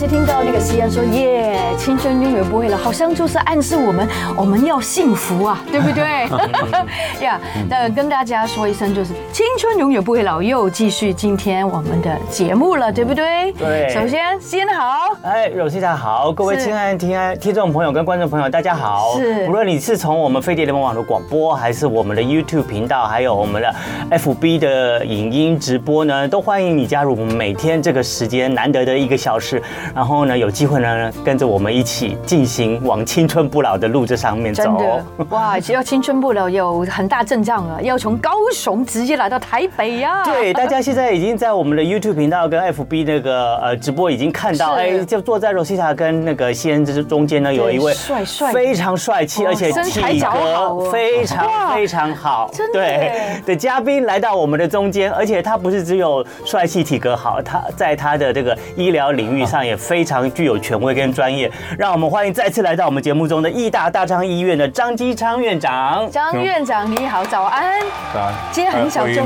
直听到那个西安说耶，青春永远不会老，好像就是暗示我们我们要幸福啊，对不对？呀，那跟大家说一声，就是青春永远不会老，又继续今天我们的节目了，对不对？对。首先，西安好，哎，Rosita 好，各位亲爱的听爱听众朋友跟观众朋友，大家好。是。无论你是从我们飞碟联盟网络广播，还是我们的 YouTube 频道，还有我们的 FB 的影音直播呢，都欢迎你加入我们每天这个时间难得的一个小时，然后呢，有机会呢，跟着我们一起进行往青春不老的路这上面走。真的。哇，只要青春不老有很大阵仗啊，要从高雄直接来到台北呀、啊。对，大家现在已经在我们的 YouTube 频道跟 FB 那个呃直播已经看到，哎，就坐在 Rosita 跟那个西恩之中间呢，有一位帅帅。非常帅气而且体格非常非常好，对的嘉宾来到我们的中间，而且他不是只有帅气体格好，他在他的这个医疗领域上也非常具有权威跟专业。让我们欢迎再次来到我们节目中的义大大昌医院的张基昌院长。张院长你好，早安。早安。今天很小就。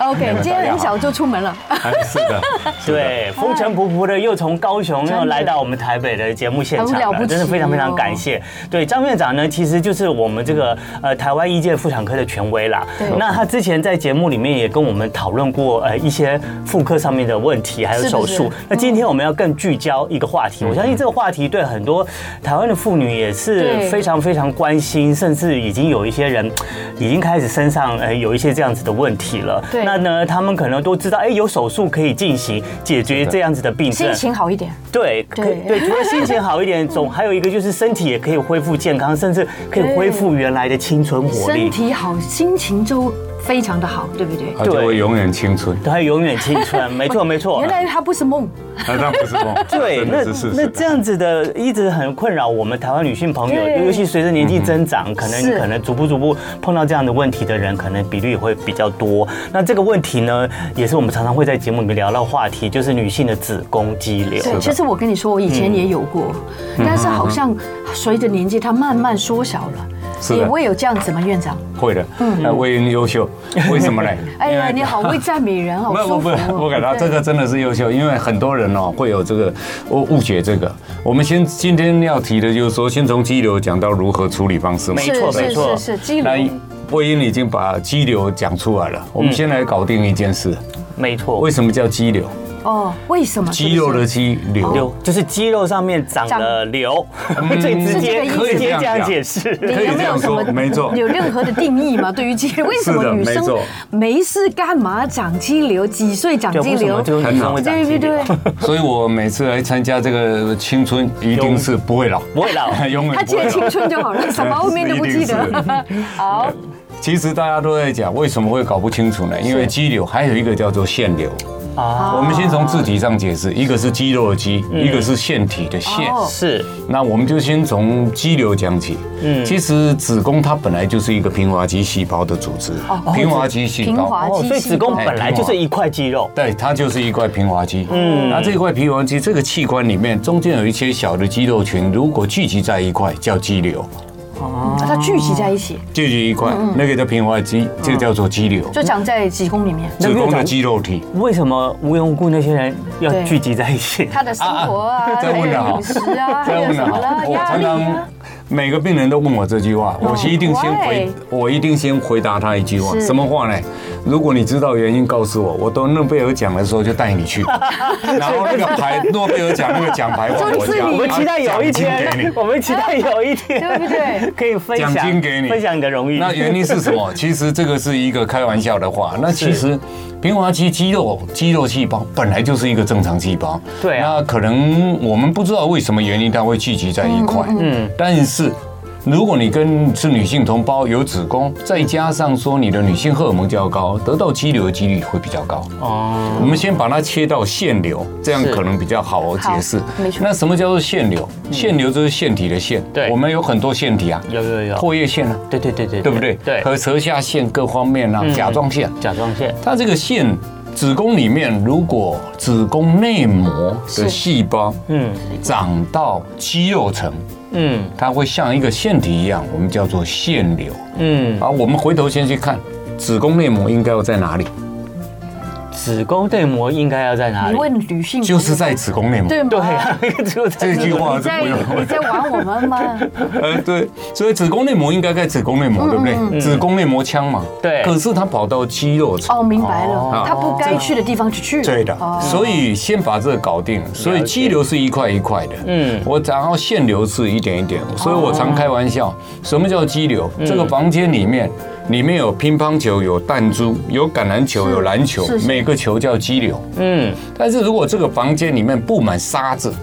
OK，今天很小就出门了。是的。对，风尘仆仆的又从高雄又来到我们台北的节目现场了，真的非常非常感谢。对，张院长呢，其实就是我们这个呃台湾医界妇产科的权威啦。对。那他之前在节目里面也跟我们讨论过呃一些妇科上面的问题，还有手术。那今天我们要更聚焦一个话题，我相信这个话题对很多台湾的妇女也是非常非常关心，甚至已经有一些人已经开始身上呃有一些这样子的问题了。对。那呢，他们可能都知道，哎，有手术可以进行解决这样子的病症，心情好一点。对对对，除了心情好一点，总还有一个就是身体也可以恢复健康，甚至可以恢复原来的青春活力。身体好，心情就。非常的好，对不对？他就会永远青春，他永远青春，没错没错。原来他不是梦，他不是梦。对，那那这样子的一直很困扰我们台湾女性朋友，尤其随着年纪增长，可能可能逐步逐步碰到这样的问题的人，可能比率也会比较多。那这个问题呢，也是我们常常会在节目里面聊到话题，就是女性的子宫肌瘤。对，其实我跟你说，我以前也有过，但是好像随着年纪，它慢慢缩小了。你会有这样子吗，院长？会的，嗯，我很优秀，为什么呢？哎呀，你好会赞美人，好 舒服。不不不，我感到这个真的是优秀，因为很多人哦会有这个误误解这个。我们先今天要提的就是说，先从肌瘤讲到如何处理方式。没错没错，是肌瘤。那魏英已经把肌瘤讲出来了，我们先来搞定一件事。没错，为什么叫肌瘤？哦，为什么肌肉的肌瘤就是肌肉上面长了瘤？最直接可以这样解释，你有没有什么没错？有任何的定义吗？对于肌瘤，为什么女生没事干嘛长肌瘤？几岁长肌瘤？很好，对对对。所以我每次来参加这个青春，一定是不会老，不会老，永远。他记得青春就好了，什么后面都不记得。好，其实大家都在讲为什么会搞不清楚呢？因为肌瘤还有一个叫做腺瘤。啊，我们先从字体上解释，一个是肌肉的肌，一个是腺体的腺。是，那我们就先从肌瘤讲起。嗯，其实子宫它本来就是一个平滑肌细胞的组织。平滑肌细胞，所以子宫本来就是一块肌肉。对，它就是一块平滑肌。嗯，那这块平滑肌这个器官里面，中间有一些小的肌肉群，如果聚集在一块，叫肌瘤。哦，它聚集在一起，聚集一块，那个叫平滑肌，这个叫做肌瘤，就长在子宫里面。子宫的肌肉体，为什么无缘无故那些人要聚集在一起？他的生活啊，在问的好，在问的好，我常常每个病人都问我这句话，我一定先回，我一定先回答他一句话，什么话呢？如果你知道原因，告诉我，我得诺贝尔奖的时候就带你去。然后那个牌，诺贝尔奖那个奖牌放我家。我们期待有一天，我们期待有一天，对不对？可以分享奖金给你，分享你的荣誉。那原因是什么？其实这个是一个开玩笑的话。那其实平滑肌肌肉肌肉细胞本来就是一个正常细胞。对啊。那可能我们不知道为什么原因它会聚集在一块。嗯。但是。如果你跟是女性同胞有子宫，再加上说你的女性荷尔蒙较高，得到肌瘤的几率会比较高。哦，我们先把它切到腺瘤，这样可能比较好解释。没错。那什么叫做腺瘤？腺瘤就是腺体的腺。对，我们有很多腺体啊，有有有，唾液腺啊，对对对对，对不对？对，和舌下腺各方面啊，甲状腺，甲状腺。它这个腺，子宫里面如果子宫内膜的细胞，嗯，长到肌肉层。嗯，它会像一个腺体一样，我们叫做腺瘤。嗯，好，我们回头先去看子宫内膜应该要在哪里？子宫内膜应该要在哪里？你问女性就是在子宫内膜，对吗？对啊，这句话是不用。你在玩我们吗？呃，对，所以子宫内膜应该在子宫内膜，对不对？子宫内膜腔嘛，对。可是它跑到肌肉层，哦，明白了，它不该去的地方去去。对的，所以先把这个搞定。所以肌瘤是一块一块的，嗯，我然后腺瘤是一点一点，所以我常开玩笑，什么叫肌瘤？这个房间里面。里面有乒乓球，有弹珠，有橄榄球，有篮球，每个球叫激流。嗯，但是如果这个房间里面布满沙子，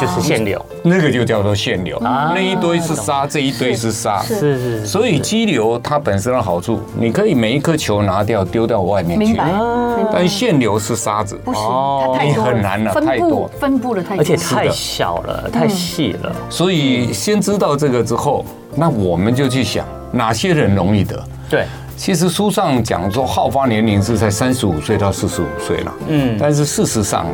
就是限流，那个就叫做限流。那一堆是沙，这一堆是沙。是是。所以激流它本身的好处，你可以每一颗球拿掉，丢到外面去。明白。但限流是沙子，不行，它太，很难了，太多，分布的太，而且太小了，太细了。所以先知道这个之后，那我们就去想。哪些人容易得？对，其实书上讲说，好发年龄是在三十五岁到四十五岁了。嗯，但是事实上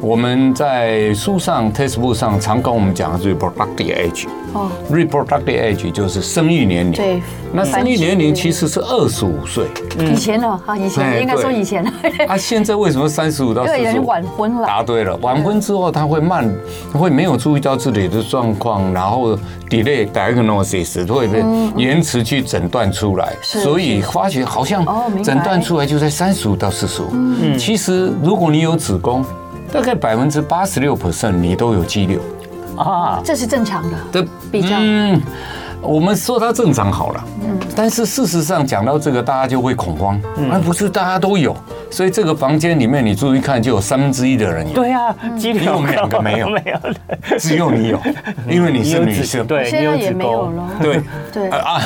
我们在书上、textbook 上常跟我们讲的是 reproductive age。哦，reproductive age 就是生育年龄。对，那生育年龄其实是二十五岁。以前呢，啊，以前应该说以前。啊，现在为什么三十五到四十晚婚了。答对了，晚婚之后他会慢，会没有注意到自己的状况，然后 delay diagnosis 会被延迟去诊断出来，所以发觉好像诊断出来就在三十五到四十五。嗯，其实如果你有子宫。大概百分之八十六 percent 你都有肌瘤啊，这是正常的。对，比较。我们说它正常好了，嗯，但是事实上讲到这个，大家就会恐慌，而不是大家都有，所以这个房间里面你注意看，就有三分之一的人有。对啊，只有我们两个没有，没有，只有你有，因为你是女生，对，现在也没有了。对。对。啊，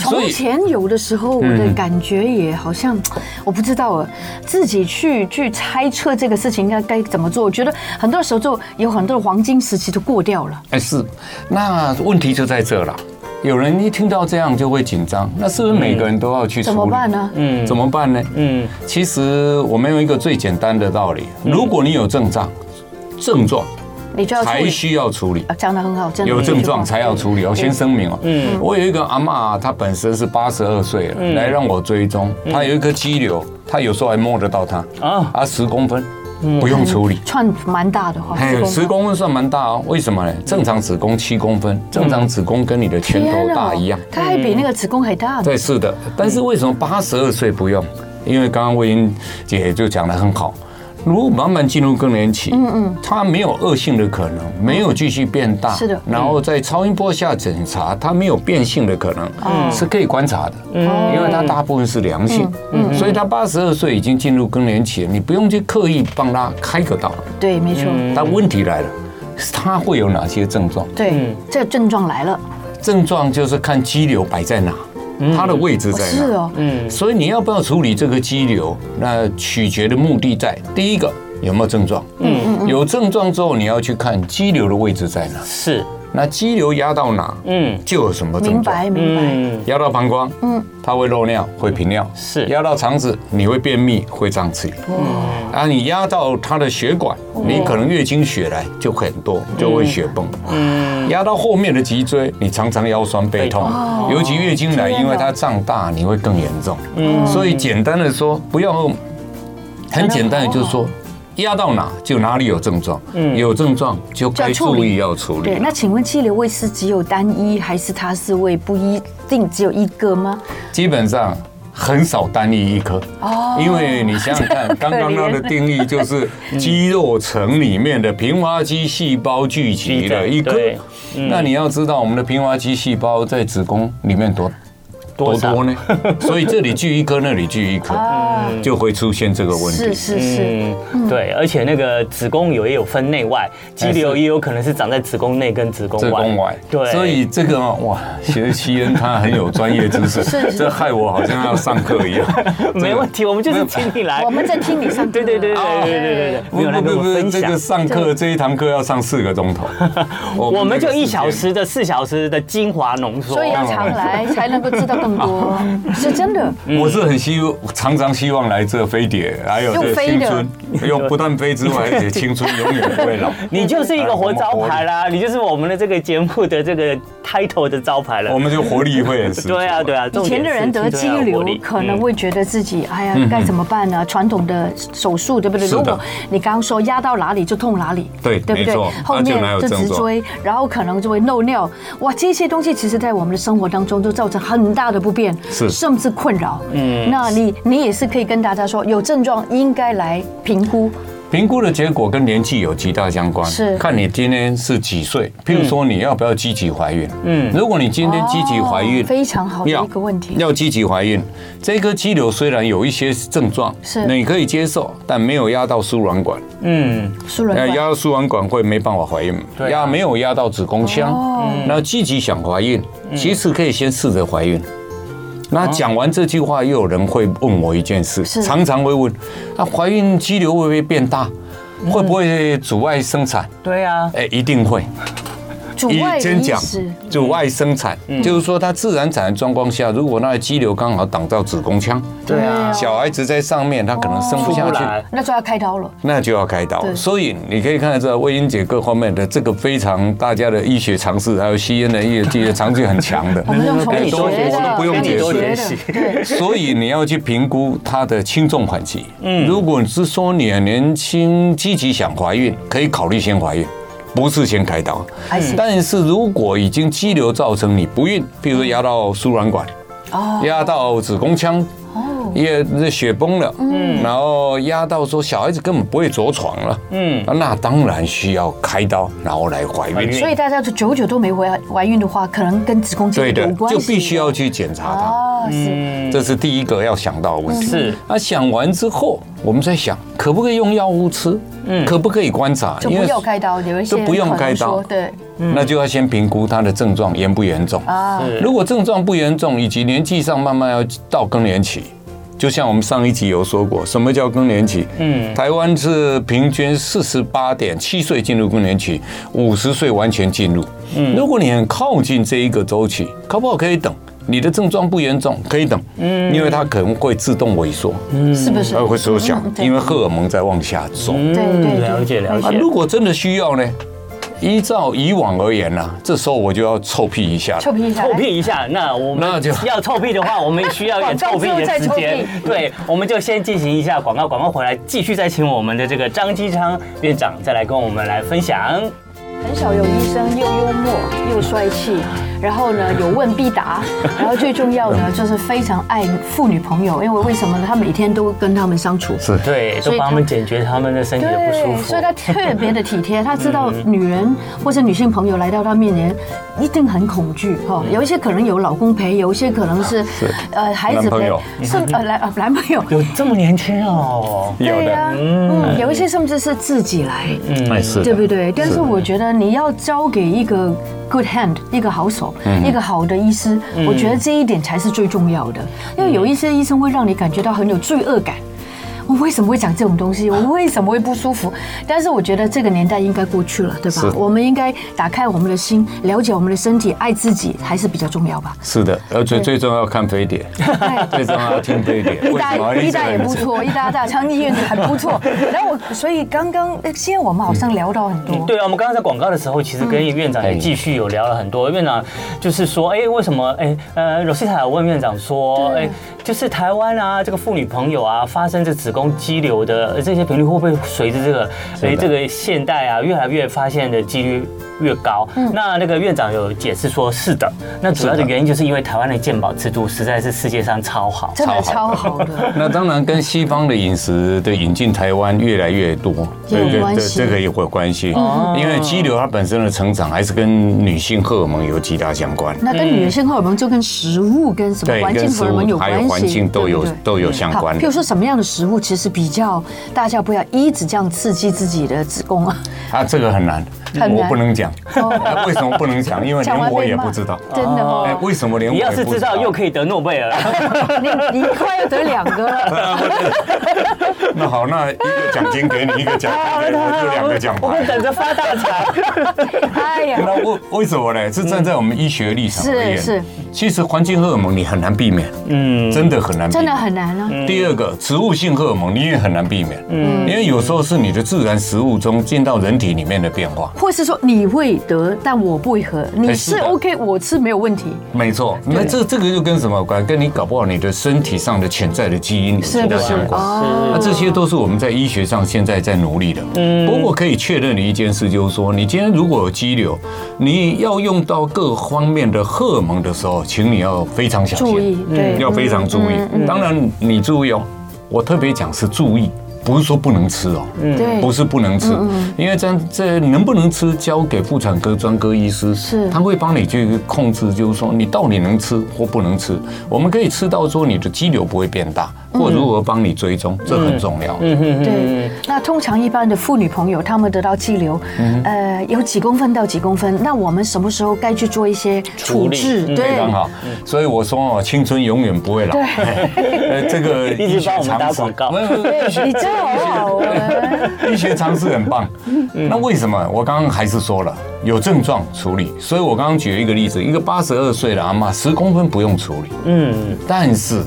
从 前有的时候，我的感觉也好像，我不知道，自己去去猜测这个事情应该该怎么做。我觉得很多时候就有很多的黄金时期都过掉了。哎，是，那问题就在这了。有人一听到这样就会紧张，那是不是每个人都要去处理？怎么办呢？嗯，怎么办呢？嗯，其实我们有一个最简单的道理：如果你有症状，症状，你就要才需要处理。讲的很好，有症状才要处理。我先声明哦，嗯，我有一个阿嬷，她本身是八十二岁了，来让我追踪，她有一颗肌瘤，她有时候还摸得到它啊，啊，十公分。不用处理，串蛮大的话，十公分算蛮大哦。为什么呢？正常子宫七公分，正常子宫跟你的拳头大一样，它还比那个子宫还大。对，是的。但是为什么八十二岁不用？因为刚刚魏英姐就讲的很好。如果慢慢进入更年期，嗯嗯，它没有恶性的可能，没有继续变大，是的。然后在超音波下检查，它没有变性的可能，嗯，是可以观察的，嗯，因为它大部分是良性，嗯，所以他八十二岁已经进入更年期了，你不用去刻意帮他开个刀，对，没错。但问题来了，他会有哪些症状？对，这症状来了，症状就是看肌瘤摆在哪。它的位置在哪？是哦，嗯，所以你要不要处理这个肌瘤？那取决的目的在第一个有没有症状？嗯嗯，有症状之后你要去看肌瘤的位置在哪？是。那肌瘤压到哪，嗯，就有什么症状。明白明白。压到膀胱，嗯，它会漏尿，会频尿。是。压到肠子，你会便秘，会胀气。嗯。啊，你压到它的血管，你可能月经血来就很多，就会血崩。嗯。压到后面的脊椎，你常常腰酸背痛，尤其月经来，因为它胀大，你会更严重。嗯。所以简单的说，不要很简单的就是说。压到哪就哪里有症状，嗯，有症状就该注意要处理。对，那请问肌瘤胃是只有单一，还是它是胃不一定只有一个吗？基本上很少单一一颗哦，因为你想想看，刚刚它的定义就是肌肉层里面的平滑肌细胞聚集的一颗。那你要知道，我们的平滑肌细胞在子宫里面多。多多呢？所以这里锯一颗，那里锯一颗，就会出现这个问题。是是是，对，而且那个子宫有也有分内外，肌瘤也有可能是长在子宫内跟子宫外。对，所以这个哇，其实奇恩他很有专业知识，这害我好像要上课一样。没问题，我们就是听你来，我们在听你上。对对对对对对对对，不不不，这个上课这一堂课要上四个钟头，我们就一小时的四小时的精华浓缩，所以要常来才能够知道。更多，是真的。我是很希望，常常希望来这飞碟，还有这青春，用 不断飞之外，而且青春永远不会老。你就是一个活招牌啦，你就是我们的这个节目的这个 title 的招牌了。我们就活力会很十足。对啊，对啊。以前的人得肌瘤，可能会觉得自己哎呀，该怎么办呢？传统的手术对不对？如果你刚刚说压到哪里就痛哪里，对，对不对？后面就直追，然后可能就会漏尿。哇，这些东西其实在我们的生活当中都造成很大的不便，是甚至困扰。嗯，那你你也是可以跟大家说，有症状应该来评估。评估的结果跟年纪有极大相关，是看你今天是几岁。譬如说，你要不要积极怀孕？嗯，如果你今天积极怀孕，非常好的一个问题。要积极怀孕，这颗肌瘤虽然有一些症状，是你可以接受，但没有压到输卵管。嗯，输卵管压到输卵管会没办法怀孕。压没有压到子宫腔，那积极想怀孕，其实可以先试着怀孕。那讲完这句话，又有人会问我一件事，常常会问：那怀孕肌瘤会不会变大？会不会阻碍生产？对啊，哎，一定会。阻碍的意思，阻碍生产，就是说它自然产的状况下，如果那个肌瘤刚好挡到子宫腔，对啊，小孩子在上面，他可能生不下去，那就要开刀了。那就要开刀。所以你可以看得到魏英姐各方面的这个非常大家的医学常识，还有吸烟的医学常识很强的，我们用从你都不用解释。所以你要去评估它的轻重缓急。嗯，如果是说你年轻积极想怀孕，可以考虑先怀孕。不是先开刀，但是如果已经肌瘤造成你不孕，比如说压到输卵管，压到子宫腔。也这血崩了，嗯，然后压到说小孩子根本不会着床了，嗯，那当然需要开刀，然后来怀孕。所以大家就久久都没怀怀孕的话，可能跟子宫肌瘤有关系，就必须要去检查它。哦，是，这是第一个要想到的问题。是，那想完之后，我们在想可不可以用药物吃，嗯，可不可以观察？就不要开刀，有一些就不用开刀，对，那就要先评估他的症状严不严重啊。如果症状不严重，以及年纪上慢慢要到更年期。就像我们上一集有说过，什么叫更年期？嗯，台湾是平均四十八点七岁进入更年期，五十岁完全进入。嗯，如果你很靠近这一个周期，可不可以等？你的症状不严重，可以等。嗯，因为它可能会自动萎缩。嗯，是不是？它会缩小，因为荷尔蒙在往下走。对对，了解了解。如果真的需要呢？依照以往而言呢，这时候我就要臭屁一下。臭屁一下，臭屁一下。那我们要臭屁的话，我们需要一点 臭屁的时间。对，我们就先进行一下广告，广告回来继续再请我们的这个张基昌院长再来跟我们来分享。很少有医生又幽默又帅气。然后呢，有问必答，然后最重要呢，就是非常爱妇女朋友，因为为什么呢？他每天都跟他们相处，是对，都帮他们解决他们的身体的不舒服，所以他特别的体贴。他知道女人或者女性朋友来到他面前，一定很恐惧哈。有一些可能有老公陪，有一些可能是呃孩子陪，是呃 男呃男朋友，有这么年轻哦，对呀，嗯，有一些甚至是自己来，嗯，对不对？但是我觉得你要交给一个。Good hand，一个好手，一个好的医师，我觉得这一点才是最重要的，因为有一些医生会让你感觉到很有罪恶感。我为什么会讲这种东西？我为什么会不舒服？但是我觉得这个年代应该过去了，对吧？我们应该打开我们的心，了解我们的身体，爱自己还是比较重要吧？是的，而且最重要看飞碟，最重要听飞碟。医大一大也不错，医大大昌医院还不错。然后我所以刚刚现在我们好像聊到很多。对啊，我们刚刚在广告的时候，其实跟院长也继续有聊了很多。院长就是说，哎，为什么？哎，呃，Rosita 有问院长说，哎。就是台湾啊，这个妇女朋友啊，发生这子宫肌瘤的这些频率会不会随着这个，哎，这个现代啊，越来越发现的几率越高？嗯，那那个院长有解释说，是的，那主要的原因就是因为台湾的健保制度实在是世界上超好，真的超好的。那当然跟西方的饮食的引进台湾越来越多，对对对，这个也会有关系。因为肌瘤它本身的成长还是跟女性荷尔蒙有极大相关。那跟女性荷尔蒙就跟食物跟什么环境荷尔蒙有关系。环境都有都有相关。的。比如说什么样的食物其实比较大家不要一直这样刺激自己的子宫啊？啊，这个很难。我不能讲，为什么不能讲？因为连我也不知道，真的哦。为什么连我也不知道？你要是知道，又可以得诺贝尔。你你快要得两个 了。那好，那一个奖金给你，一个奖金给我，就两个奖牌。我们等着发大财。哎呀，那为为什么呢？是站在我们医学立场而言，是是。其实环境荷尔蒙你很难避免，嗯，真的很难，真的很难啊。第二个，植物性荷尔蒙你也很难避免，嗯，因为有时候是你的自然食物中进到人体里面的变化。或是说你会得，但我不会喝。你是 OK，我吃没有问题。没错，那这这个就跟什么有关？跟你搞不好你的身体上的潜在的基因有相关。那这些都是我们在医学上现在在努力的。嗯。不过可以确认的一件事就是说，你今天如果有肌瘤，你要用到各方面的荷尔蒙的时候，请你要非常小心，对，要非常注意。当然你注意哦，我特别讲是注意。不是说不能吃哦，对，不是不能吃，因为这样这能不能吃交给妇产科专科医师，是，他会帮你去控制，就是说你到底能吃或不能吃。我们可以吃到说你的肌瘤不会变大，或如何帮你追踪，这很重要。嗯嗯对。那通常一般的妇女朋友，她们得到肌瘤，呃，有几公分到几公分，那我们什么时候该去做一些处置？对，非常好。所以我说哦，青春永远不会老。对。呃，这个 一直帮我们打广告。你这。好 医学常识很棒。那为什么？我刚刚还是说了，有症状处理。所以我刚刚举了一个例子，一个八十二岁的阿妈，十公分不用处理。嗯。但是，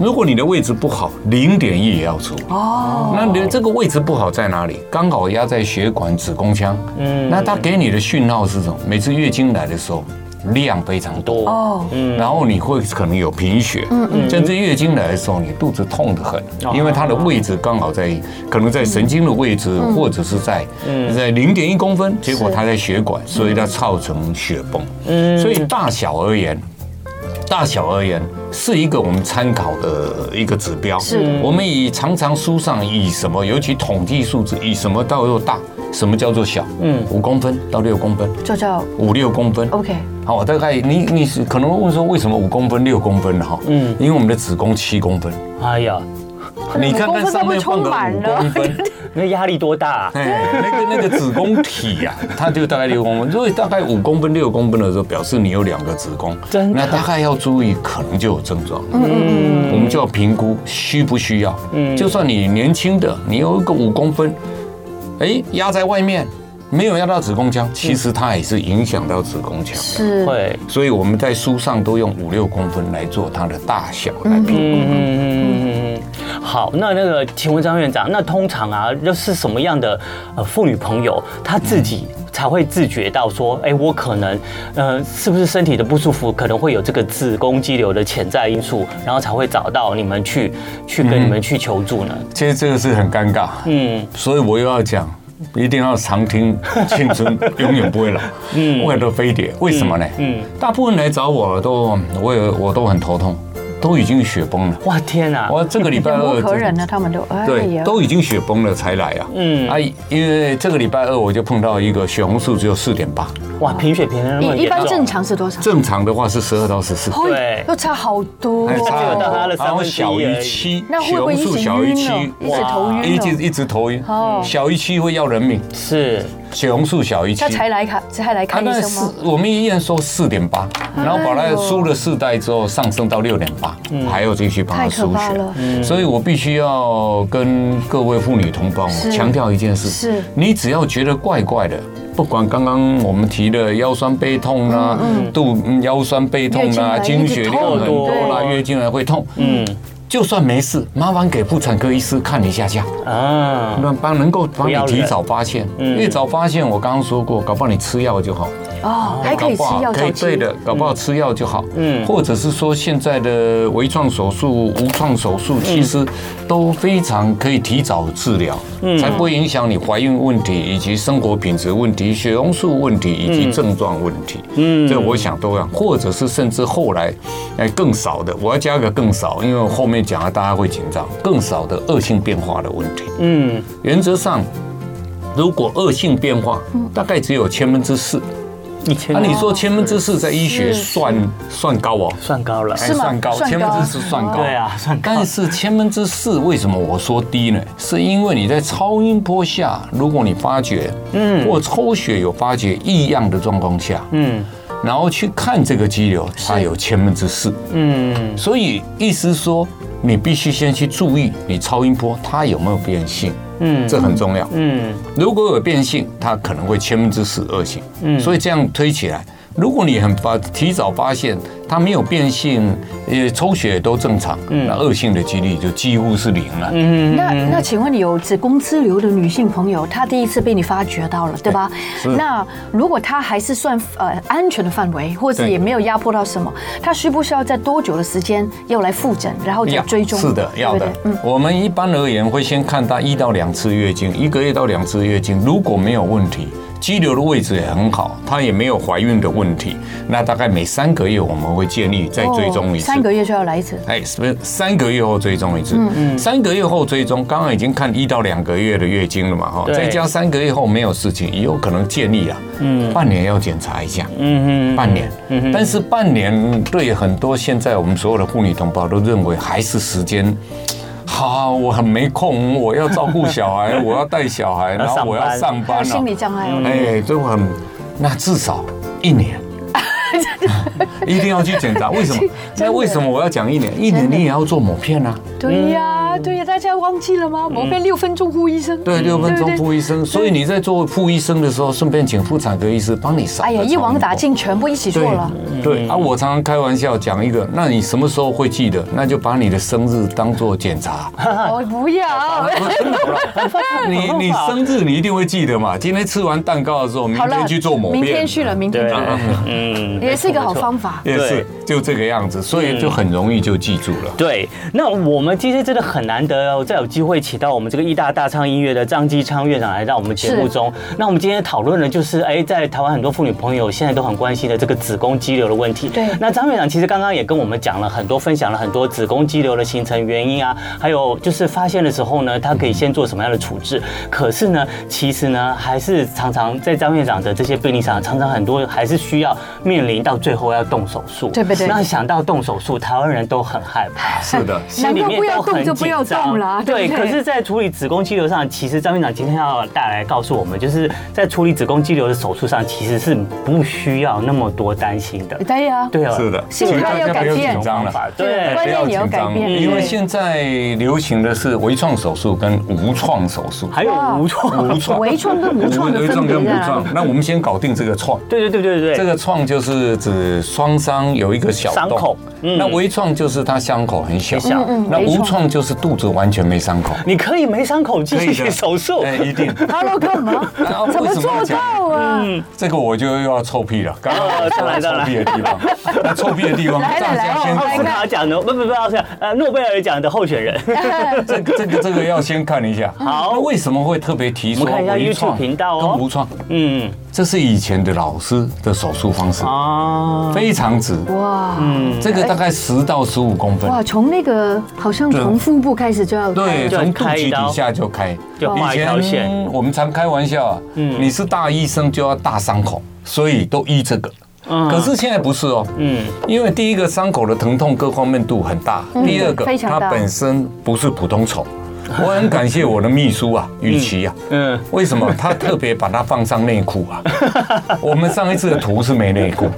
如果你的位置不好，零点一也要处理。哦。那你这个位置不好在哪里？刚好压在血管、子宫腔。嗯。那它给你的讯号是什么？每次月经来的时候。量非常多。哦，嗯，然后你会可能有贫血，嗯嗯，甚至月经来的时候你肚子痛得很，因为它的位置刚好在可能在神经的位置，或者是在在零点一公分，结果它在血管，所以它造成血崩，嗯，所以大小而言，大小而言是一个我们参考的一个指标，是。我们以常常书上以什么，尤其统计数字以什么到又大。什么叫做小？嗯，五公分到六公分，就叫五六公分。OK，好，大概你你是可能会问说，为什么五公分六公分的哈？嗯，因为我们的子宫七公分。哎呀，你看看上面放个五公分，那压力多大？哎，那个那个子宫体呀，它就大概六公分。所以大概五公分六公分的时候，表示你有两个子宫。那大概要注意，可能就有症状。嗯嗯，我们就要评估需不需要。嗯，就算你年轻的，你有一个五公分。哎，压在外面，没有压到子宫腔，其实它也是影响到子宫腔。是，会。所以我们在书上都用五六公分来做它的大小来评估。嗯嗯嗯。好，那那个，请问张院长，那通常啊，又是什么样的呃妇女朋友，她自己才会自觉到说，哎，我可能呃，是不是身体的不舒服，可能会有这个子宫肌瘤的潜在因素，然后才会找到你们去去跟你们去求助呢？其实这个是很尴尬。嗯，所以我又要讲。一定要常听，青春永远不会老。嗯，我很多飞碟，为什么呢？嗯，大部分来找我都，我也我都很头痛。都已经血崩了！哇天哪！我这个礼拜二可忍了，他们都对，都已经血崩了才来啊。嗯啊，因为这个礼拜二我就碰到一个血红素只有四点八。哇，贫血贫的那么严重。一般正常是多少？正常的话是十二到十四。对，又差好多。差有到他的三分小于七，那会不会一直晕？一直头晕，一直一直头晕。哦，小于七会要人命。是。血红素小于七，他才来看，才来看医生吗？我们医院说四点八，然后把它输了四代之后上升到六点八，还要继续帮他输血。所以我必须要跟各位妇女同胞强调一件事：是，你只要觉得怪怪的，不管刚刚我们提的腰酸背痛啦，肚腰酸背痛啦，经血量很多啦，月经来会痛，嗯。就算没事，麻烦给妇产科医师看一下下。啊，那帮能够帮你提早发现，越早发现，我刚刚说过，搞不好你吃药就好。哦，还可以吃药，可以对的，搞不好吃药就好。嗯，或者是说现在的微创手术、无创手术，其实都非常可以提早治疗，嗯，才不会影响你怀孕问题以及生活品质问题、血红素问题以及症状问题。嗯，这我想都要，或者是甚至后来哎更少的，我要加个更少，因为后面讲了大家会紧张，更少的恶性变化的问题。嗯，原则上如果恶性变化，大概只有千分之四。一千。那你说千分之四在医学算算高哦？算高了，还算高，千分之四算高。对啊，算高。但是千分之四为什么我说低呢？是因为你在超音波下，如果你发觉，嗯，或抽血有发觉异样的状况下，嗯，然后去看这个肌瘤，它有千分之四，嗯，所以意思说，你必须先去注意你超音波它有没有变性。嗯，这很重要。嗯，如果有变性，它可能会千分之十恶性。嗯，所以这样推起来，如果你很发提早发现。它没有变性，呃，抽血都正常，那恶性的几率就几乎是零了。嗯，那那请问你有子宫肌瘤的女性朋友，她第一次被你发觉到了，对吧？那如果她还是算呃安全的范围，或者也没有压迫到什么，她需不需要在多久的时间要来复诊，然后再追踪？是的，要的。嗯，我们一般而言会先看她一到两次月经，一个月到两次月经，如果没有问题。肌瘤的位置也很好，她也没有怀孕的问题。那大概每三个月我们会建议再追踪一次。三个月就要来一次？哎，是不是三个月后追踪一次？嗯嗯。三个月后追踪，刚刚已经看一到两个月的月经了嘛？哈，再加三个月后没有事情，也有可能建议啊。嗯。半年要检查一下。嗯嗯。半年。嗯。但是半年对很多现在我们所有的妇女同胞都认为还是时间。好，我很没空，我要照顾小孩，我要带小孩，然后我要上班了，心理障碍。哎，就很，那至少一年。一定要去检查，为什么？那为什么我要讲一年？一年你也要做抹片啊？对呀，对呀，大家忘记了吗？抹片六分钟呼医生。对，六分钟呼医生。所以你在做护医生的时候，顺便请妇产科医师帮你扫。哎呀，一网打尽，全部一起做了。对啊，我常常开玩笑讲一个，那你什么时候会记得？那就把你的生日当做检查。我不要。你你生日你一定会记得嘛？今天吃完蛋糕的时候，明天去做抹片。明天去了，明天去了。嗯，也是一个好方法。也是就这个样子，所以就很容易就记住了。对，那我们今天真的很难得哦，再有机会请到我们这个义大大唱音乐的张继昌院长来到我们节目中。那我们今天讨论的就是，哎，在台湾很多妇女朋友现在都很关心的这个子宫肌瘤的问题。对。那张院长其实刚刚也跟我们讲了很多，分享了很多子宫肌瘤的形成原因啊，还有就是发现的时候呢，他可以先做什么样的处置。可是呢，其实呢，还是常常在张院长的这些病例上，常常很多还是需要面临到最后要动手术。对不对？那想到动手术，台湾人都很害怕。是的，心里面都很紧张。对，可是，在处理子宫肌瘤上，其实张院长今天要带来告诉我们，就是在处理子宫肌瘤的手术上，其实是不需要那么多担心的。对呀，对啊，是的，心态要改变。对，观念也要改变。因为现在流行的是微创手术跟无创手术，还有无创、无创、微创跟无创的分别。那我们先搞定这个创。对对对对对，这个创就是指双伤有一个小伤口，那微创就是它伤口很小，那无创就是肚子完全没伤口。你可以没伤口继续手术，哎，一定。他要干嘛？怎么做到啊？这个我就又要臭屁了。刚刚上来臭屁的地方，那臭屁的地方，大家先，奥斯卡奖的不不不，是呃诺贝尔奖的候选人。这个这个这个要先看一下。好，为什么会特别提出微创频道哦？无创，嗯。这是以前的老师的手术方式啊，非常直。哇，嗯，这个大概十到十五公分。哇，从那个好像从腹部开始就要对，从肚脐底下就开，以前我们常开玩笑啊，嗯，你是大医生就要大伤口，所以都医这个，可是现在不是哦，嗯，因为第一个伤口的疼痛各方面度很大，第二个它本身不是普通丑。我很感谢我的秘书啊，雨琦啊，嗯，为什么他特别把它放上内裤啊？我们上一次的图是没内裤，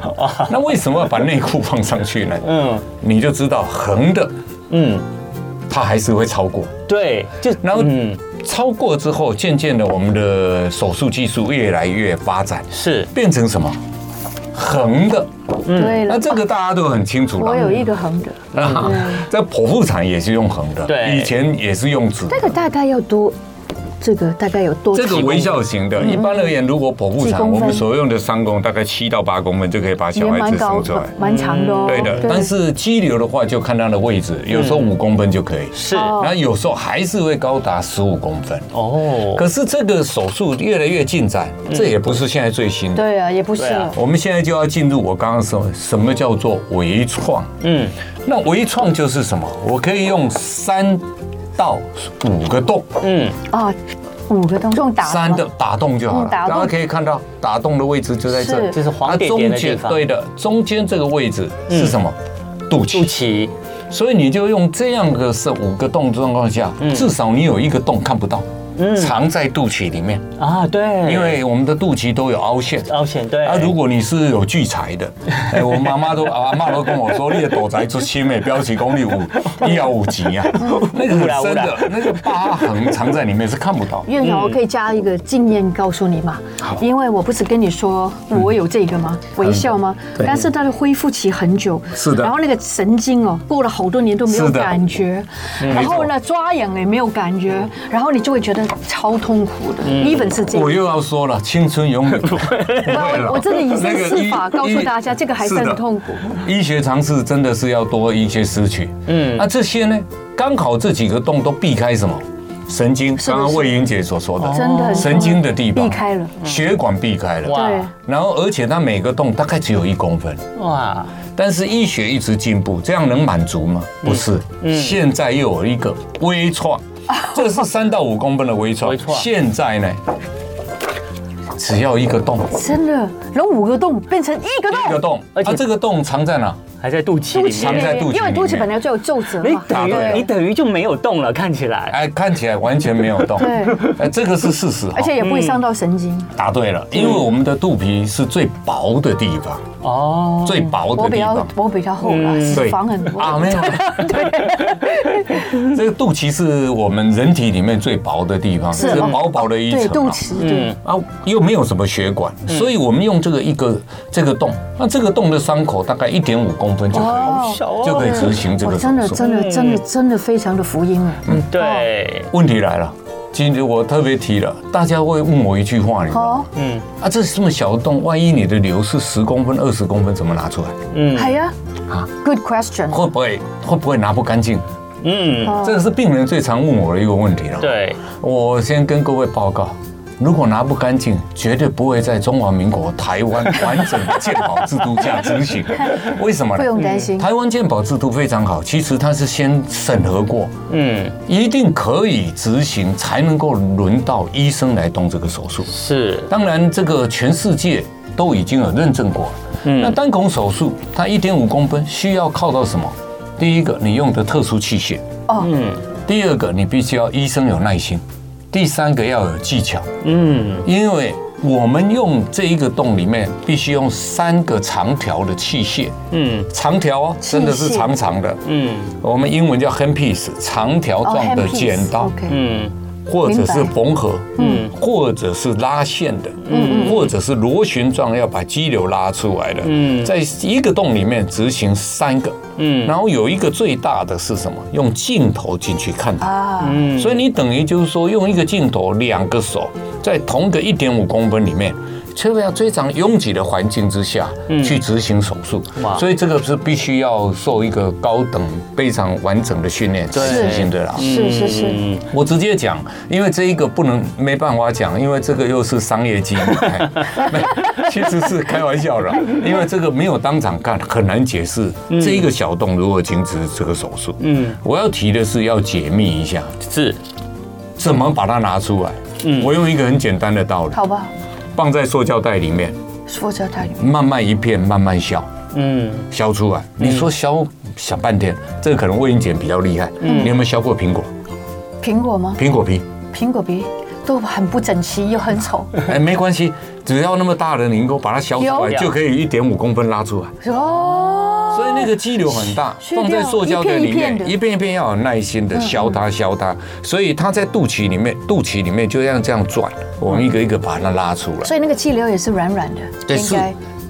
那为什么要把内裤放上去呢？嗯，你就知道横的，嗯，它还是会超过，对，就然后超过之后，渐渐的我们的手术技术越来越发展，是。变成什么？横的，对，那这个大家都很清楚了。我有一个横的，啊，这剖腹产也是用横的，对，以前也是用直的。这个大概要多。这个大概有多？这个微笑型的，一般而言，如果剖腹产，我们所用的伤口大概七到八公分就可以把小孩子生出来，蛮长的哦。对的，但是肌瘤的话就看它的位置，有时候五公分就可以，是，然后有时候还是会高达十五公分哦。可是这个手术越来越进展，这也不是现在最新的。对啊，也不是。我们现在就要进入我刚刚说什么叫做微创？嗯，那微创就是什么？我可以用三到五个洞，嗯，哦。五个洞，用打三的打洞就好了。大家可以看到打洞的位置就在这，就是黄点点的地方。对的，中间这个位置是什么？肚脐。肚脐。所以你就用这样的是五个洞状况下，至少你有一个洞看不到。藏在肚脐里面啊，对，因为我们的肚脐都有凹陷，凹陷对。啊，如果你是有聚财的，哎，我妈妈都阿妈都跟我说，你的肚脐出亲美，标起功力五，一幺五级啊，那个很深的，那个疤痕藏在里面是看不到。院长，我可以加一个经验告诉你嘛？因为我不是跟你说我有这个吗？微笑吗？但是它的恢复期很久，是的。然后那个神经哦，过了好多年都没有感觉，然后呢抓痒也没有感觉，然后你就会觉得。超痛苦的，even 是这样。我又要说了，青春永远 不会老。我真的以身试法告诉大家，这个还是很痛苦。医学常识真的是要多一些失去。嗯，那这些呢？刚好这几个洞都避开什么？神经。刚刚魏莹姐所说的，真的神经的地方避开了，血管避开了。对。然后，而且它每个洞大概只有一公分。哇！但是医学一直进步，这样能满足吗？不是。现在又有一个微创。这是三到五公分的微创，现在呢，只要一个洞，真的，从五个洞变成一个洞，一个洞，而且这个洞藏在哪？还在肚脐里面，藏在肚脐，因为肚脐本来就有皱褶嘛。你等于你等于就没有动了，看起来，哎，看起来完全没有动。对，哎，这个是事实，而且也不会伤到神经。答对了，因为我们的肚皮是最薄的地方。哦，最薄的地方，我比较厚了，脂肪很多。啊，没有。对，这个肚脐是我们人体里面最薄的地方，是。薄薄的一层。对，肚脐，对。啊，又没有什么血管，所以我们用这个一个这个洞，那这个洞的伤口大概一点五公分就可以，就可以执行这个手术。真的，真的，真的，真的非常的福音啊！嗯，对。问题来了。今天我特别提了，大家会问我一句话，你知道吗？嗯，啊，这是这么小的洞，万一你的瘤是十公分、二十公分，怎么拿出来？嗯，系啊，啊，Good question，会不会会不会拿不干净？嗯，这个是病人最常问我的一个问题了。对，我先跟各位报告。如果拿不干净，绝对不会在中华民国台湾完整的健保制度下执行。为什么呢？不用担心，台湾健保制度非常好。其实它是先审核过，嗯，一定可以执行，才能够轮到医生来动这个手术。是，当然这个全世界都已经有认证过。嗯，那单孔手术，它一点五公分，需要靠到什么？第一个，你用的特殊器械。哦，嗯。第二个，你必须要医生有耐心。第三个要有技巧，嗯，因为我们用这一个洞里面必须用三个长条的器械，嗯，长条哦，真的是长长的，嗯，我们英文叫 handpiece，长条状的剪刀，嗯。或者是缝合，嗯，或者是拉线的，嗯，或者是螺旋状要把肌瘤拉出来的，嗯，在一个洞里面执行三个，嗯，然后有一个最大的是什么？用镜头进去看它，啊，嗯，所以你等于就是说用一个镜头，两个手在同个一点五公分里面。特别要非常拥挤的环境之下去执行手术，所以这个是必须要受一个高等、非常完整的训练执行的啦。是是是，我直接讲，因为这一个不能没办法讲，因为这个又是商业机密，其实是开玩笑的，因为这个没有当场看，很难解释这一个小洞如何停止这个手术。嗯，我要提的是要解密一下，是。怎么把它拿出来？嗯，我用一个很简单的道理，好吧。放在塑胶袋里面，塑胶袋里面慢慢一片慢慢削，嗯，削出来。你说削想半天，这个可能魏英姐比较厉害。嗯，你有没有削过苹果？苹果吗？苹果皮，苹果皮都很不整齐又很丑。哎，没关系，只要那么大的，你能够把它削出来，就可以一点五公分拉出来。哦。所以那个肌瘤很大，放在塑胶袋里面，一遍一遍要有耐心的削它削它。所以它在肚脐里面，肚脐里面就像这样转，我们一个一个把它拉出来。所以那个肌瘤也是软软的。对，是。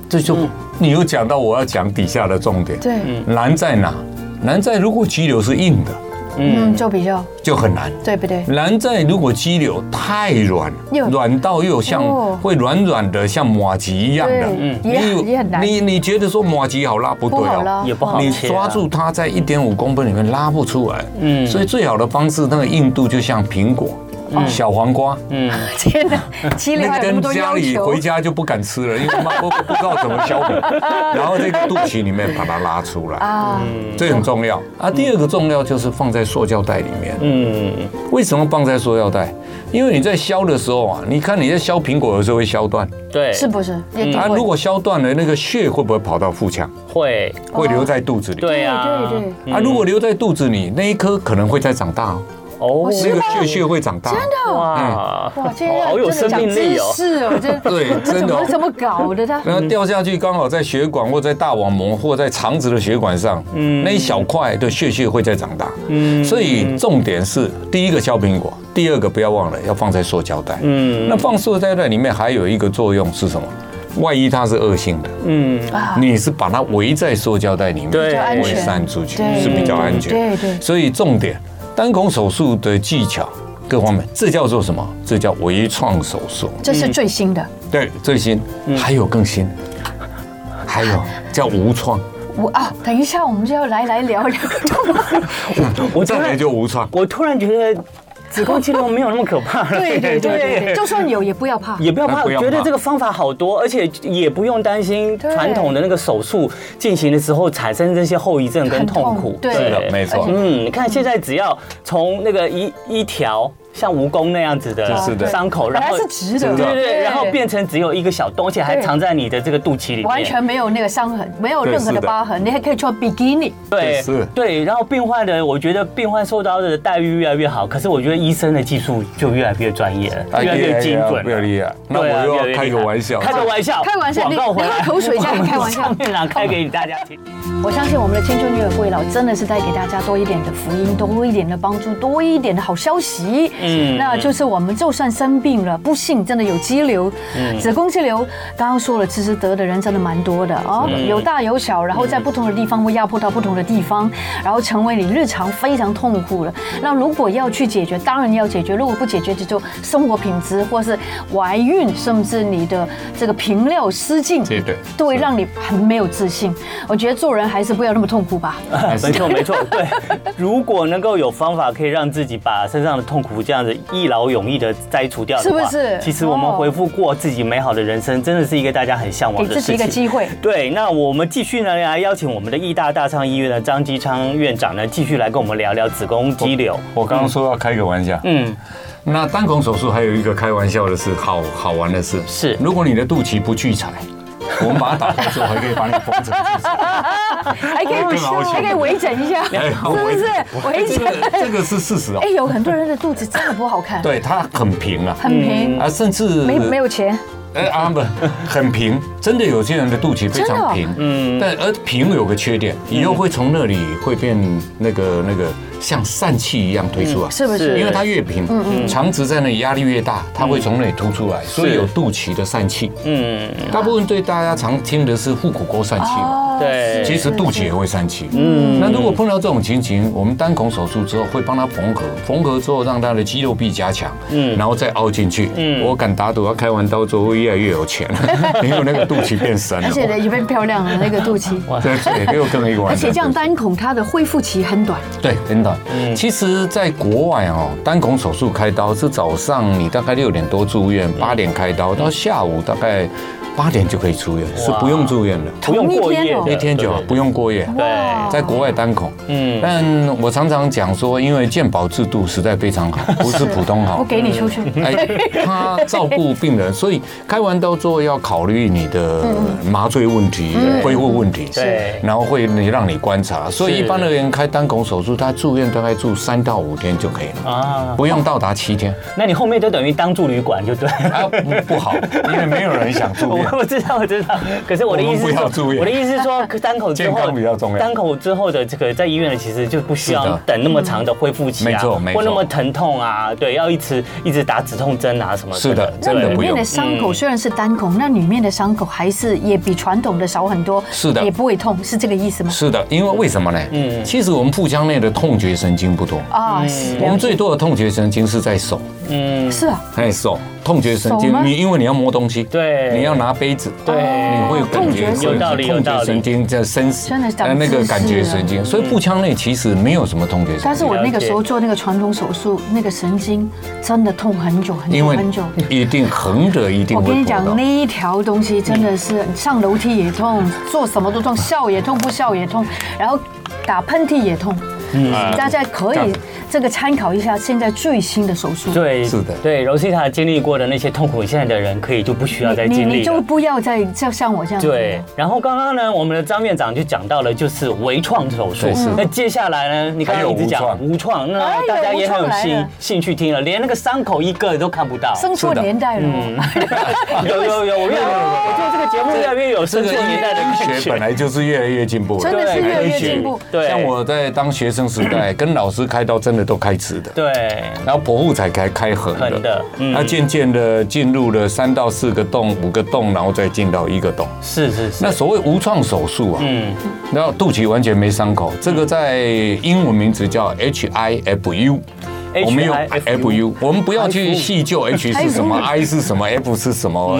这就你又讲到我要讲底下的重点。对。难在哪？难在如果肌瘤是硬的。嗯，就比较就很难，对不对？难在如果肌瘤太软，软到又像会软软的，像马吉一样的，嗯，也也很难。你你觉得说马吉好拉不对哦，也不好，你抓住它在一点五公分里面拉不出来，嗯，所以最好的方式，那个硬度就像苹果。小黄瓜，嗯，天哪，那跟家里回家就不敢吃了，因为妈不不知道怎么削皮，然后这个肚脐里面把它拉出来啊，这很重要啊。第二个重要就是放在塑胶袋里面，嗯，为什么放在塑胶袋？因为你在削的时候啊，你看你在削苹果的时候会削断，对，是不是？它，如果削断了，那个血会不会跑到腹腔？会，会留在肚子里。对啊，对对。啊，如果留在肚子里，那一颗可能会再长大哦。哦，那个血血会长大，真的？哇哇，今天好有生命力哦！是哦，这对，真的怎么搞的？它然后掉下去，刚好在血管或在大网膜或在肠子的血管上，嗯，那一小块的血血会再长大，嗯，所以重点是第一个削苹果，第二个不要忘了要放在塑胶袋，嗯，那放塑胶袋里面还有一个作用是什么？万一它是恶性的，嗯，你是把它围在塑胶袋里面，对，会散出去是比较安全，对对，所以重点。单孔手术的技巧各方面，这叫做什么？这叫微创手术。这是最新的。对，最新，还有更新，还有叫无创。我啊，等一下，我们就要来来聊聊。我再来就无创。我突然觉得。子宫肌瘤没有那么可怕，对对对，就算有也不要怕，也不要怕。我觉得这个方法好多，而且也不用担心传统的那个手术进行的时候产生这些后遗症跟痛苦。对的，没错。嗯，你看现在只要从那个一一条。像蜈蚣那样子的伤口，然后是直的，对对对，然后变成只有一个小洞，而且还藏在你的这个肚脐里面，完全没有那个伤痕，没有任何的疤痕，你还可以穿比基尼。对，是，对。然后病患的，我觉得病患受到的待遇越来越好，可是我觉得医生的技术就越来越专业了，越来越精准，越厉害。那我又要开个玩笑，开个玩笑，开玩笑，你喝口水，这样开玩笑，院长开给大家听。我相信我们的青春女友会老真的是带给大家多一点的福音，多一点的帮助，多一点的好消息。嗯，那就是。我们就算生病了，不幸真的有肌瘤，子宫肌瘤，刚刚说了，其实得的人真的蛮多的哦，有大有小，然后在不同的地方会压迫到不同的地方，然后成为你日常非常痛苦的。那如果要去解决，当然要解决；如果不解决，就生活品质或是怀孕，甚至你的这个频尿失禁，对对，都会让你很没有自信。我觉得做人还是不要那么痛苦吧。没错没错，对。如果能够有方法可以让自己把身上的痛苦这样子一劳永逸的摘除掉的话，是不是？其实我们回复过自己美好的人生，真的是一个大家很向往的事情。给自己一个机会。对，那我们继续呢来邀请我们的义大大昌医院的张基昌院长呢，继续来跟我们聊聊子宫肌瘤。我刚刚说要开个玩笑，嗯，那单孔手术还有一个开玩笑的事，好好玩的事是，如果你的肚脐不聚财。我们把它打开之后，还可以把你封成，还可以还可以微整一下，是不是？微整，这个是事实哦。哎，有很多人的肚子真的不好看，对，它很平啊，很平啊，甚至没没有钱。哎啊不，很平，真的有些人的肚脐非常平，嗯，但而平有个缺点，以后会从那里会变那个那个。像疝气一样推出来，是不是？因为它越平，肠子在那里压力越大，它会从那里凸出来，所以有肚脐的疝气。嗯，大部分对大家常听的是腹股沟疝气嘛，对，其实肚脐也会疝气。嗯，那如果碰到这种情形，我们单孔手术之后会帮他缝合，缝合之后让他的肌肉壁加强，嗯，然后再凹进去。嗯，我敢打赌，他开完刀之后会越来越有钱，因为那个肚脐变深了，而且呢也变漂亮了，那个肚脐。对对，又更一个。而且这样单孔它的恢复期很短，对，很短。嗯，其实，在国外哦，单孔手术开刀是早上你大概六点多住院，八点开刀，到下午大概。八点就可以出院，是不用住院的，不用过夜，一天就好，不用过夜。对，在国外单孔，嗯，但我常常讲说，因为健保制度实在非常好，不是普通好。我给你出去。哎，他照顾病人，所以开完刀之后要考虑你的麻醉问题、恢复问题，对，然后会你让你观察。所以一般的人开单孔手术，他住院大概住三到五天就可以了。啊，不用到达七天。那你后面就等于当住旅馆就对。啊，不好，因为没有人想住院。我知道，我知道。可是我的意思是说，我的意思是说，单口之后比较重要。单口之后的这个在医院里，其实就不需要等那么长的恢复期啊，没错，没错，或那么疼痛啊，对，要一直一直打止痛针啊什么的。是的，真的。里面的伤口虽然是单孔，那里面的伤口还是也比传统的少很多。是的，也不会痛，是这个意思吗？是的，因为为什么呢？嗯，其实我们腹腔内的痛觉神经不多啊，我们最多的痛觉神经是在手。嗯，是啊，哎，手。痛觉神经，你因为你要摸东西，对，你要拿杯子，对，你会有感觉，有道理，有道理。痛觉神经在伸，那个感觉神经，所以腹腔内其实没有什么痛觉神经。但是我那个时候做那个传统手术，那个神经真的痛很久很久很久，一定横着一定。我跟你讲，那一条东西真的是上楼梯也痛，做什么都痛，笑也痛，不笑也痛，然后打喷嚏也痛。嗯，大家可以这个参考一下现在最新的手术。对，是的，对，Rosita 经历过的那些痛苦，现在的人可以就不需要再经历。你就不要再像像我这样。对，然后刚刚呢，我们的张院长就讲到了就是微创手术。是。那接下来呢，你刚刚一直讲无创，那大家也很有兴兴趣听了，连那个伤口一个都看不到。生错年代了。有有有，我越我觉得这个节目越来越有生错年代的医学，本来就是越来越进步。真的是越来越进步。对。像我在当学生时代，跟老师开刀真的都开直的。对。然后剖腹才开开横的。横的。那渐渐的进入了三到四个洞、五个洞，然后再进到一个洞。是是是。那所谓无创手术啊，嗯，然后肚脐完全没伤口，这个在英文名字叫 HIFU。我们用 FU，我们不要去细究 H 是什么，I 是什么，F 是什么，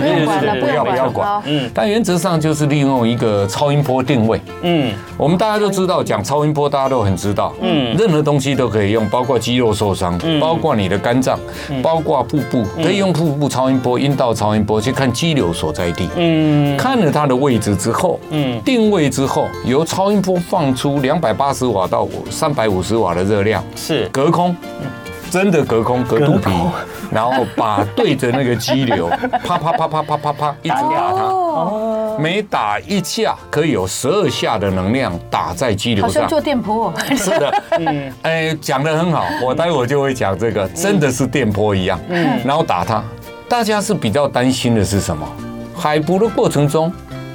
不要不要管。嗯，但原则上就是利用一个超音波定位。嗯，我们大家都知道，讲超音波大家都很知道。嗯，任何东西都可以用，包括肌肉受伤，包括你的肝脏，包括腹部，可以用腹部超音波、阴道超音波去看肌瘤所在地。嗯，看了它的位置之后，嗯，定位之后，由超音波放出两百八十瓦到三百五十瓦的热量，是。隔空。真的隔空隔肚皮，然后把对着那个肌瘤，啪啪啪啪啪啪啪，一直打它。哦每打一下可以有十二下的能量打在肌瘤上。好像做电波。是的，嗯，哎，讲的很好，我待会就会讲这个，真的是电波一样。嗯，然后打它，大家是比较担心的是什么？海捕的过程中，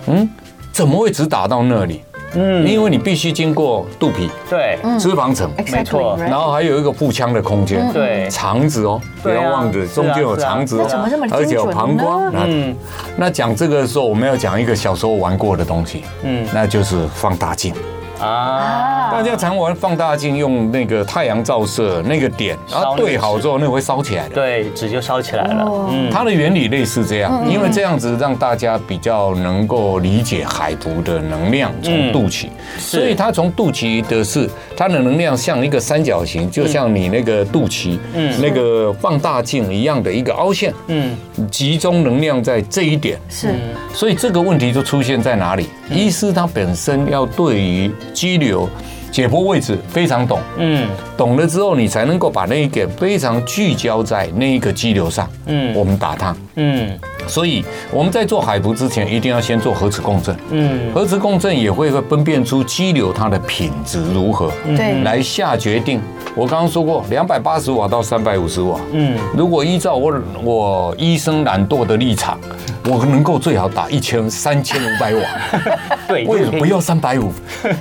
嗯，怎么会只打到那里？嗯，因为你必须经过肚皮，对，脂肪层，没错，然后还有一个腹腔的空间，对，肠子哦，不要忘了中间有肠子，而且有膀胱。嗯，那讲这个的时候，我们要讲一个小时候玩过的东西，嗯，那就是放大镜。啊！大家常玩放大镜，用那个太阳照射那个点，然后对好之后，那会烧起来的。对，纸就烧起来了。嗯，它的原理类似这样，因为这样子让大家比较能够理解海图的能量从肚脐，所以它从肚脐的是它的能量像一个三角形，就像你那个肚脐，嗯，那个放大镜一样的一个凹陷，嗯，集中能量在这一点。是，所以这个问题就出现在哪里？医师他本身要对于肌瘤解剖位置非常懂，嗯，懂了之后，你才能够把那一点非常聚焦在那一个肌瘤上，嗯，我们打它，嗯，所以我们在做海服之前，一定要先做核磁共振，嗯，核磁共振也会会分辨出肌瘤它的品质如何，对，来下决定。我刚刚说过，两百八十瓦到三百五十瓦，嗯，如果依照我我医生懒惰的立场，我能够最好打一千三千五百瓦，对，为什么不要三百五？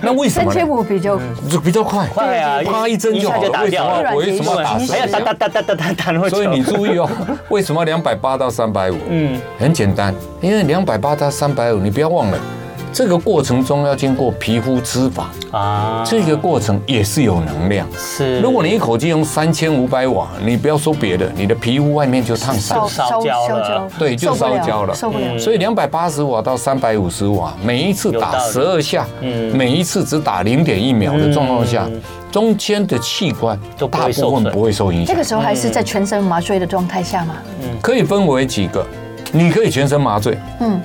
那为什么？三千五比较就比较快，快啊，啪一针就好了。为什么？为什么要打？还要打打打打打打打。所以你注意哦，为什么两百八到三百五？嗯，很简单，因为两百八到三百五，你不要忘了。这个过程中要经过皮肤脂肪啊，这个过程也是有能量。是，如果你一口气用三千五百瓦，你不要说别的，你的皮肤外面就烫伤、烧焦了。对，就烧焦了，受不了。所以两百八十瓦到三百五十瓦，每一次打十二下，每一次只打零点一秒的状况下，中间的器官大部分不会受影响。这个时候还是在全身麻醉的状态下吗？嗯，可以分为几个，你可以全身麻醉。嗯。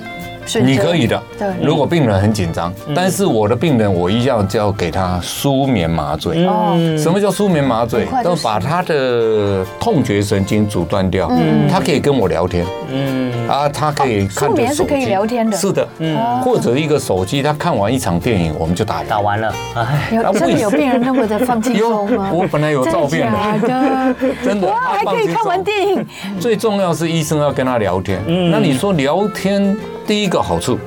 你可以的，对。如果病人很紧张，但是我的病人我一样就要给他舒眠麻醉。哦。什么叫舒眠麻醉？都把他的痛觉神经阻断掉，他可以跟我聊天。嗯。啊，他可以看着手机。舒眠是可以聊天的。是的。嗯。或者一个手机，他看完一场电影，我们就打打完了。哎。真的有病人那么的放轻松吗？我本来有照片的。真 的。哇，还可以看完电影。最重要是医生要跟他聊天。嗯。那你说聊天？第一个好处，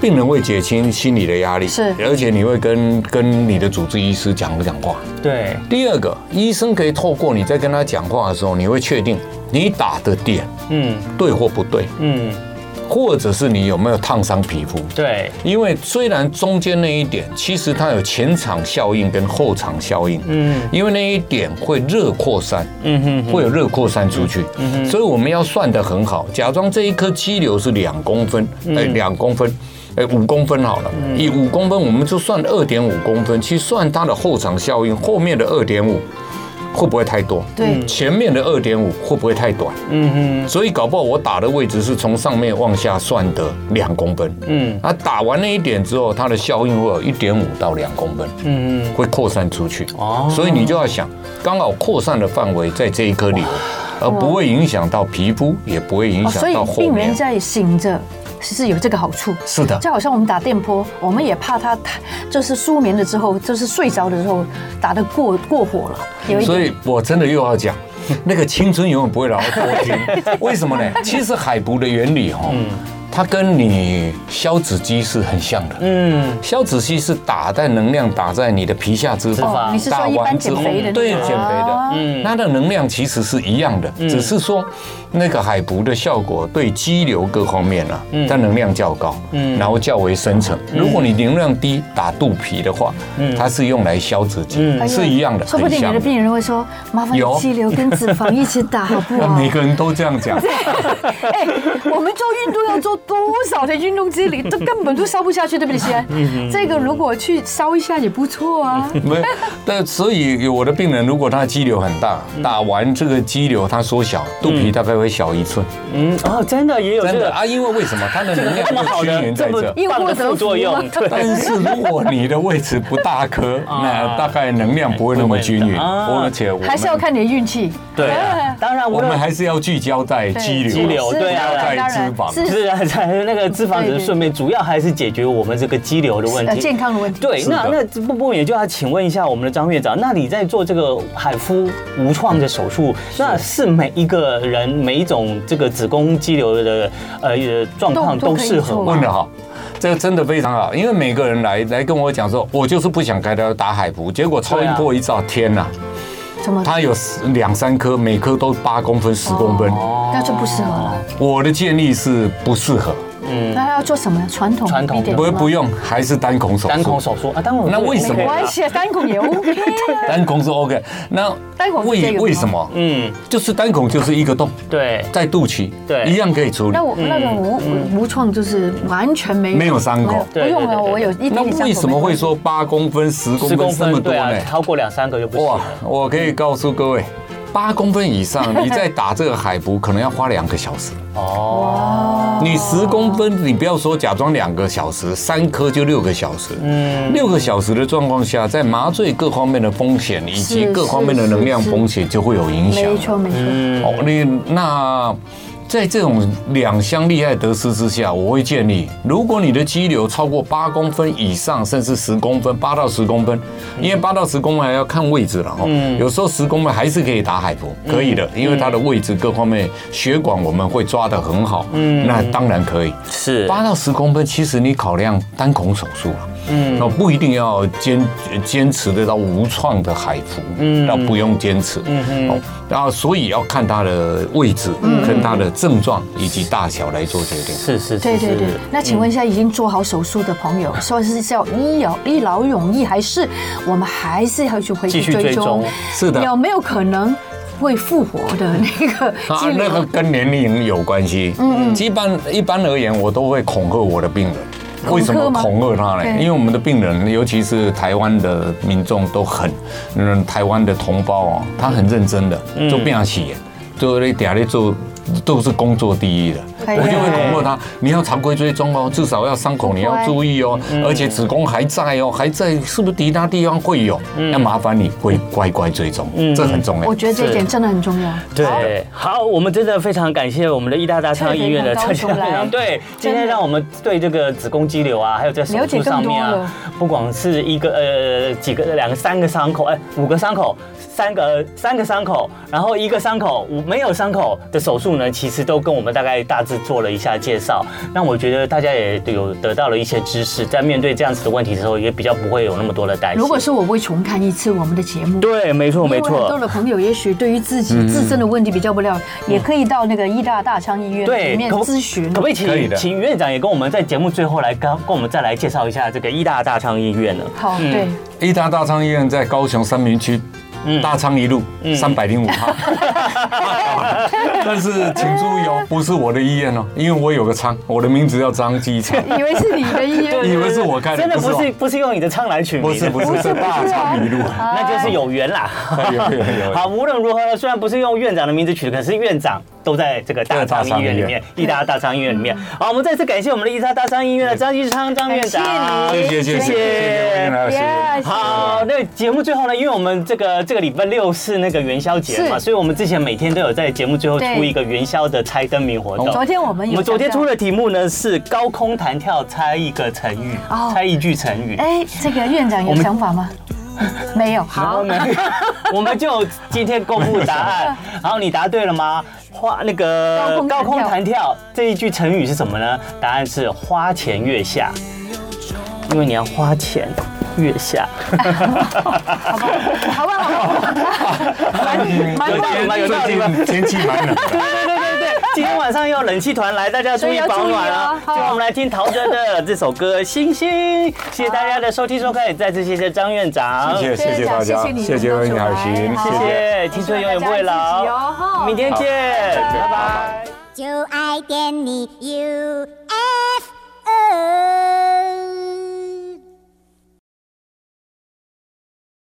病人会减轻心理的压力，是，而且你会跟跟你的主治医师讲讲话？对。第二个，医生可以透过你在跟他讲话的时候，你会确定你打的点，嗯，对或不对，嗯。或者是你有没有烫伤皮肤？对，因为虽然中间那一点，其实它有前场效应跟后场效应。嗯，因为那一点会热扩散，嗯哼，会有热扩散出去。嗯哼，所以我们要算得很好，假装这一颗肌瘤是两公分，哎，两公分，哎，五公分好了。以五公分，我们就算二点五公分，去算它的后场效应，后面的二点五。会不会太多？对，前面的二点五会不会太短？嗯嗯，所以搞不好我打的位置是从上面往下算的两公分。嗯，啊，打完那一点之后，它的效应会有一点五到两公分。嗯嗯，会扩散出去。哦，所以你就要想，刚好扩散的范围在这一颗瘤，而不会影响到皮肤，也不会影响到后面。所以病人在醒着。是有这个好处，是的，就好像我们打电波，我们也怕它，就是舒眠了之后，就是睡着的时候打得过过火了。有一，所以我真的又要讲，那个青春永远不会老，多听。为什么呢？其实海博的原理哈。它跟你消脂机是很像的，嗯，消脂机是打在能量打在你的皮下脂肪，打完之后，对，减肥的，嗯，它的能量其实是一样的，只是说那个海捕的效果对肌瘤各方面啊，它能量较高，嗯，然后较为深层。如果你能量低打肚皮的话，它是用来消脂机，是一样的。说不定你的病人会说，麻烦肌瘤跟脂肪一起打好不好？每个人都这样讲。哎，我们做运动要做。多少的运动机里都根本都烧不下去，对不对？先，这个如果去烧一下也不错啊。没，但所以我的病人如果他的肌瘤很大，打完这个肌瘤它缩小，肚皮大概会小一寸。嗯，哦，真的也有真的啊，因为为什么它的能量这么好的在这，因为副作用。但是如果你的位置不大颗，那大概能量不会那么均匀，而且还是要看你的运气。对，当然我们还是要聚焦在肌瘤，肌瘤对啊，在脂肪是啊。那个脂肪只是顺便，主要还是解决我们这个肌瘤的问题，健康的问题。对，那那不不也就要请问一下我们的张院长，那你在做这个海夫无创的手术，那是。每一个人每一种这个子宫肌瘤的呃状况都适合吗？问得好，这个真的非常好，因为每个人来来跟我讲说，我就是不想开刀打海敷，结果超音波一照，天哪！它有两三颗，每颗都八公分、十公分，那就不适合了。我的建议是不适合。嗯，那他要做什么？传统传统不不用，还是单孔手术。单孔手术啊，单孔那为什么？没关系，单孔也 OK。单孔是 OK，那单孔为为什么？嗯，就是单孔就是一个洞，对，在肚脐，对，一样可以处理。那我那个无无创就是完全没有没有伤口，不用了，我有一点。那为什么会说八公分、十公分这么多呢？超过两三个就不行。哇，我可以告诉各位。八公分以上，你再打这个海服可能要花两个小时。哦，你十公分，你不要说假装两个小时，三颗就六个小时。嗯，六个小时的状况下，在麻醉各方面的风险以及各方面的能量风险就会有影响。没错，没错。哦，你那。在这种两相利害得失之下，我会建议，如果你的肌瘤超过八公分以上，甚至十公分，八到十公分，因为八到十公分还要看位置了哈。嗯。有时候十公分还是可以打海服，可以的，因为它的位置各方面血管我们会抓得很好。嗯。那当然可以。是。八到十公分，其实你考量单孔手术了。嗯，那不一定要坚坚持得到无创的海服，嗯，那不用坚持，嗯嗯，哦，然后所以要看它的位置，嗯，跟它的症状以及大小来做决定。是是是，对对对。那请问一下，已经做好手术的朋友，说是叫一劳一劳永逸，还是我们还是要去回去追踪？是的，有没有可能会复活的那个？啊，那个跟年龄有关系。嗯嗯，一般一般而言，我都会恐吓我的病人。为什么恐吓他呢？因为我们的病人，尤其是台湾的民众都很，嗯，台湾的同胞哦，他很认真的，做变形，做那点咧做。都是工作第一的，我就会恐吓他，你要常规追踪哦，至少要伤口你要注意哦，而且子宫还在哦，还在，是不是其他地方会有？要麻烦你会乖乖追踪，这很重要。我觉得这一点真的很重要。对，好，我们真的非常感谢我们的医大大昌医院的陈院长，对，今天让我们对这个子宫肌瘤啊，还有在手术上面啊，不光是一个呃几个两个三个伤口，哎，五个伤口。三个三个伤口，然后一个伤口，五没有伤口的手术呢，其实都跟我们大概大致做了一下介绍。那我觉得大家也有得到了一些知识，在面对这样子的问题的时候，也比较不会有那么多的担心。如果是我会重看一次我们的节目。对，没错没错。很多的朋友也许对于自己自身的问题比较不了，也可以到那个医大大昌医院里面咨询。可不可以请请院长也跟我们在节目最后来跟跟我们再来介绍一下这个医大大昌医院呢？好，对，医大大昌医院在高雄三明区。大昌一路三百零五号。但是请注意哦，不是我的医院哦，因为我有个仓，我的名字叫张基昌。以为是你的医院，以为是我开的，真的不是不是用你的仓来取名，不是不是是大昌一路，那就是有缘啦。好，无论如何呢，虽然不是用院长的名字取的，可是院长都在这个大昌医院里面，义大大昌医院里面。好，我们再次感谢我们的义大大昌医院的张基昌张院长，谢谢谢谢。好，那节目最后呢，因为我们这个这个礼拜六是那个元宵节嘛，所以我们之前每天都有在节目最后出一个元宵的猜灯谜活动。昨天我们有，我们昨天出的题目呢是高空弹跳，猜一个成语，猜一句成语。哎，这个院长有想法吗？没有，好，我们就今天公布答案。然后你答对了吗？花那个高空弹跳这一句成语是什么呢？答案是花前月下，因为你要花钱。月下，好吧，好吧，好吧，蛮蛮蛮有道理吧？天气蛮冷。对对对对对，今天晚上又冷气团来，大家注意保暖啊！好。我们来听陶喆的这首歌《星星》，谢谢大家的收听收看，也再次谢谢张院长，谢谢谢谢大家，谢谢谢谢海星，谢谢青春永远不会老，明天见，拜拜。就爱点你 UFO。